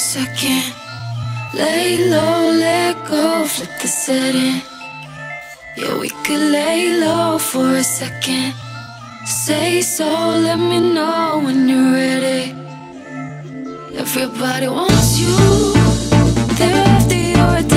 guess I can't lay low, let go, flip the setting. Yeah, we could lay low for a second. Say so, let me know when you're ready. Everybody wants you, they're after you.